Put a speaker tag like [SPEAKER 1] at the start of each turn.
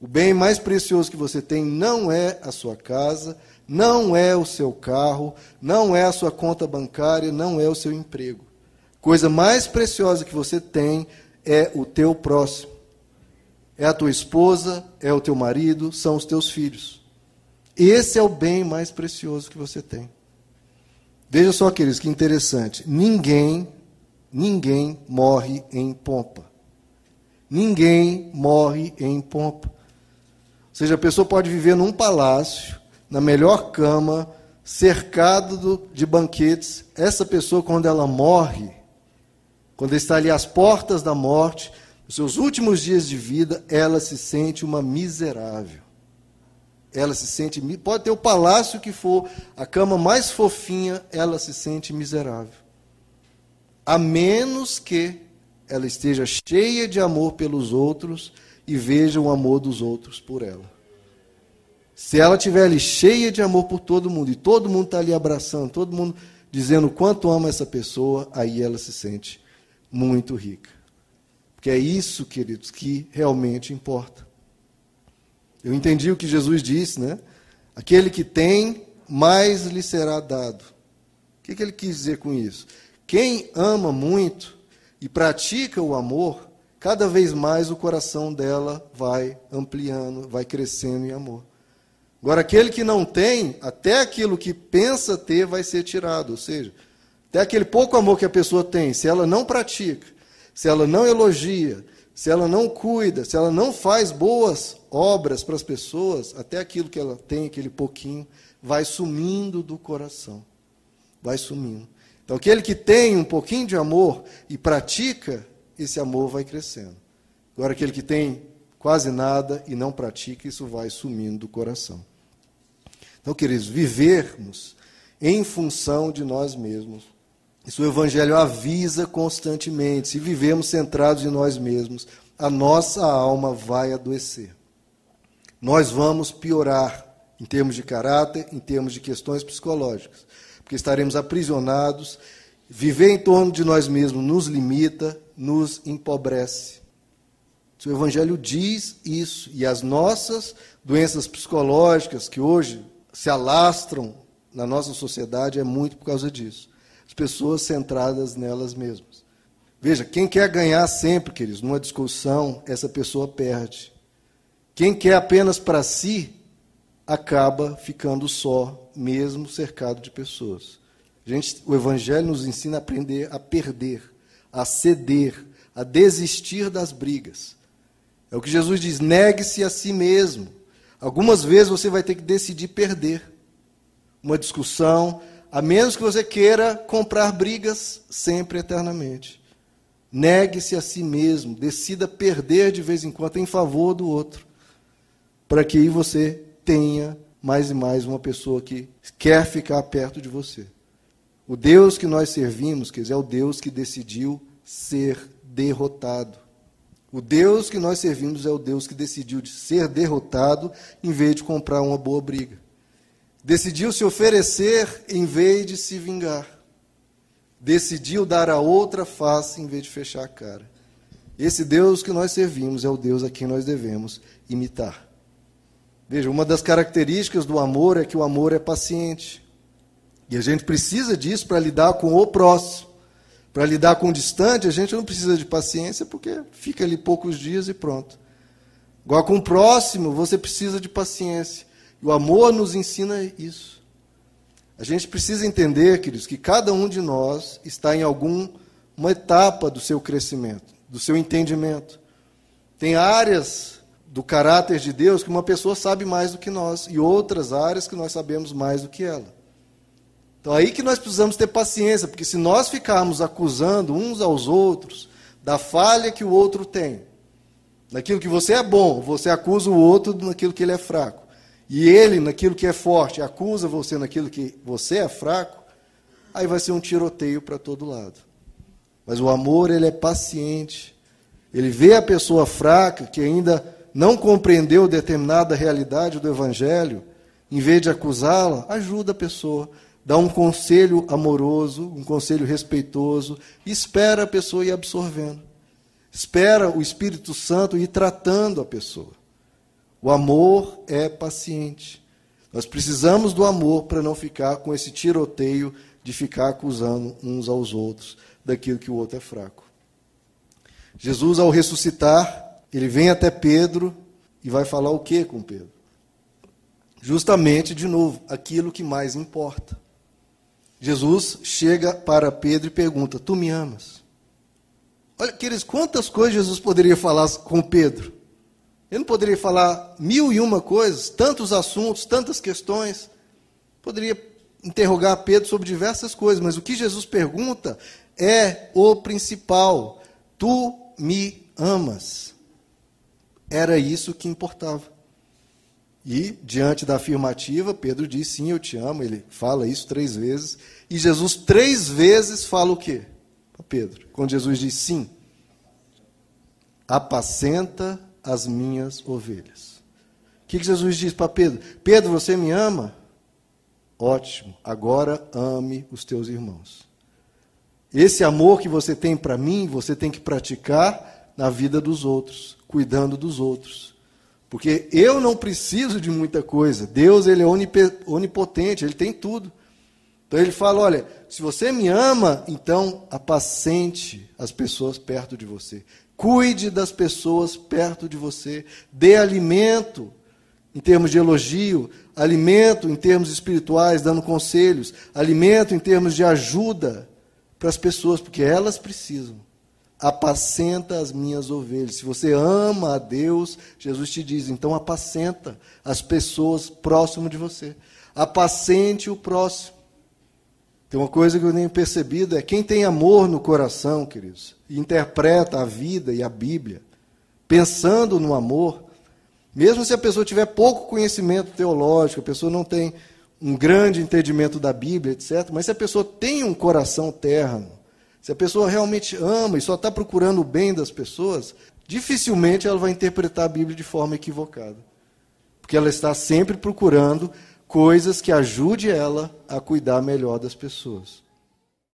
[SPEAKER 1] O bem mais precioso que você tem não é a sua casa, não é o seu carro, não é a sua conta bancária, não é o seu emprego. Coisa mais preciosa que você tem é o teu próximo. É a tua esposa, é o teu marido, são os teus filhos. Esse é o bem mais precioso que você tem. Veja só, queridos, que interessante. Ninguém, ninguém morre em pompa. Ninguém morre em pompa. Seja, a pessoa pode viver num palácio, na melhor cama, cercado de banquetes. Essa pessoa, quando ela morre, quando está ali às portas da morte, nos seus últimos dias de vida, ela se sente uma miserável. Ela se sente, pode ter o palácio que for, a cama mais fofinha, ela se sente miserável. A menos que ela esteja cheia de amor pelos outros e veja o amor dos outros por ela. Se ela estiver ali cheia de amor por todo mundo e todo mundo está ali abraçando, todo mundo dizendo quanto ama essa pessoa, aí ela se sente muito rica. Porque é isso, queridos, que realmente importa. Eu entendi o que Jesus disse, né? Aquele que tem, mais lhe será dado. O que, que ele quis dizer com isso? Quem ama muito e pratica o amor, cada vez mais o coração dela vai ampliando, vai crescendo em amor. Agora, aquele que não tem, até aquilo que pensa ter vai ser tirado. Ou seja, até aquele pouco amor que a pessoa tem, se ela não pratica, se ela não elogia, se ela não cuida, se ela não faz boas obras para as pessoas, até aquilo que ela tem, aquele pouquinho, vai sumindo do coração. Vai sumindo. Então, aquele que tem um pouquinho de amor e pratica, esse amor vai crescendo. Agora, aquele que tem quase nada e não pratica, isso vai sumindo do coração. Então, queridos, vivermos em função de nós mesmos isso o Evangelho avisa constantemente. Se vivemos centrados em nós mesmos, a nossa alma vai adoecer. Nós vamos piorar em termos de caráter, em termos de questões psicológicas, porque estaremos aprisionados. Viver em torno de nós mesmos nos limita, nos empobrece. O Evangelho diz isso, e as nossas doenças psicológicas que hoje se alastram na nossa sociedade é muito por causa disso as pessoas centradas nelas mesmas. Veja, quem quer ganhar sempre, queridos, numa discussão, essa pessoa perde. Quem quer apenas para si, acaba ficando só, mesmo cercado de pessoas. Gente, o Evangelho nos ensina a aprender a perder, a ceder, a desistir das brigas. É o que Jesus diz: negue-se a si mesmo. Algumas vezes você vai ter que decidir perder. Uma discussão, a menos que você queira comprar brigas sempre eternamente. Negue-se a si mesmo, decida perder de vez em quando em favor do outro, para que aí você tenha mais e mais uma pessoa que quer ficar perto de você. O Deus que nós servimos, quer dizer, é o Deus que decidiu ser derrotado. O Deus que nós servimos é o Deus que decidiu ser derrotado em vez de comprar uma boa briga. Decidiu se oferecer em vez de se vingar. Decidiu dar a outra face em vez de fechar a cara. Esse Deus que nós servimos é o Deus a quem nós devemos imitar. Veja, uma das características do amor é que o amor é paciente. E a gente precisa disso para lidar com o próximo. Para lidar com o distante, a gente não precisa de paciência, porque fica ali poucos dias e pronto. Agora, com o próximo, você precisa de paciência. E o amor nos ensina isso. A gente precisa entender, queridos, que cada um de nós está em alguma etapa do seu crescimento, do seu entendimento. Tem áreas do caráter de Deus que uma pessoa sabe mais do que nós, e outras áreas que nós sabemos mais do que ela. Então, aí que nós precisamos ter paciência, porque se nós ficarmos acusando uns aos outros da falha que o outro tem, naquilo que você é bom, você acusa o outro naquilo que ele é fraco e ele, naquilo que é forte, acusa você naquilo que você é fraco, aí vai ser um tiroteio para todo lado. Mas o amor, ele é paciente. Ele vê a pessoa fraca, que ainda não compreendeu determinada realidade do Evangelho, em vez de acusá-la, ajuda a pessoa, dá um conselho amoroso, um conselho respeitoso, e espera a pessoa ir absorvendo. Espera o Espírito Santo ir tratando a pessoa. O amor é paciente. Nós precisamos do amor para não ficar com esse tiroteio de ficar acusando uns aos outros daquilo que o outro é fraco. Jesus, ao ressuscitar, ele vem até Pedro e vai falar o que com Pedro? Justamente, de novo, aquilo que mais importa. Jesus chega para Pedro e pergunta: Tu me amas? Olha, queridos, quantas coisas Jesus poderia falar com Pedro? Ele não poderia falar mil e uma coisas, tantos assuntos, tantas questões. Poderia interrogar Pedro sobre diversas coisas, mas o que Jesus pergunta é o principal: Tu me amas? Era isso que importava. E, diante da afirmativa, Pedro diz: Sim, eu te amo. Ele fala isso três vezes. E Jesus, três vezes, fala o quê? Para Pedro. Quando Jesus diz sim: Apacenta as minhas ovelhas. O que, que Jesus diz para Pedro? Pedro, você me ama? Ótimo, agora ame os teus irmãos. Esse amor que você tem para mim, você tem que praticar na vida dos outros, cuidando dos outros. Porque eu não preciso de muita coisa. Deus, ele é onipotente, ele tem tudo. Então ele fala: olha, se você me ama, então apacente as pessoas perto de você. Cuide das pessoas perto de você. Dê alimento, em termos de elogio, alimento em termos espirituais, dando conselhos, alimento em termos de ajuda para as pessoas, porque elas precisam apacenta as minhas ovelhas. Se você ama a Deus, Jesus te diz, então apacenta as pessoas próximo de você. Apacente o próximo. Tem uma coisa que eu nem percebido, é quem tem amor no coração, queridos, e interpreta a vida e a Bíblia, pensando no amor, mesmo se a pessoa tiver pouco conhecimento teológico, a pessoa não tem um grande entendimento da Bíblia, etc., mas se a pessoa tem um coração terno, se a pessoa realmente ama e só está procurando o bem das pessoas, dificilmente ela vai interpretar a Bíblia de forma equivocada. Porque ela está sempre procurando coisas que ajude ela a cuidar melhor das pessoas.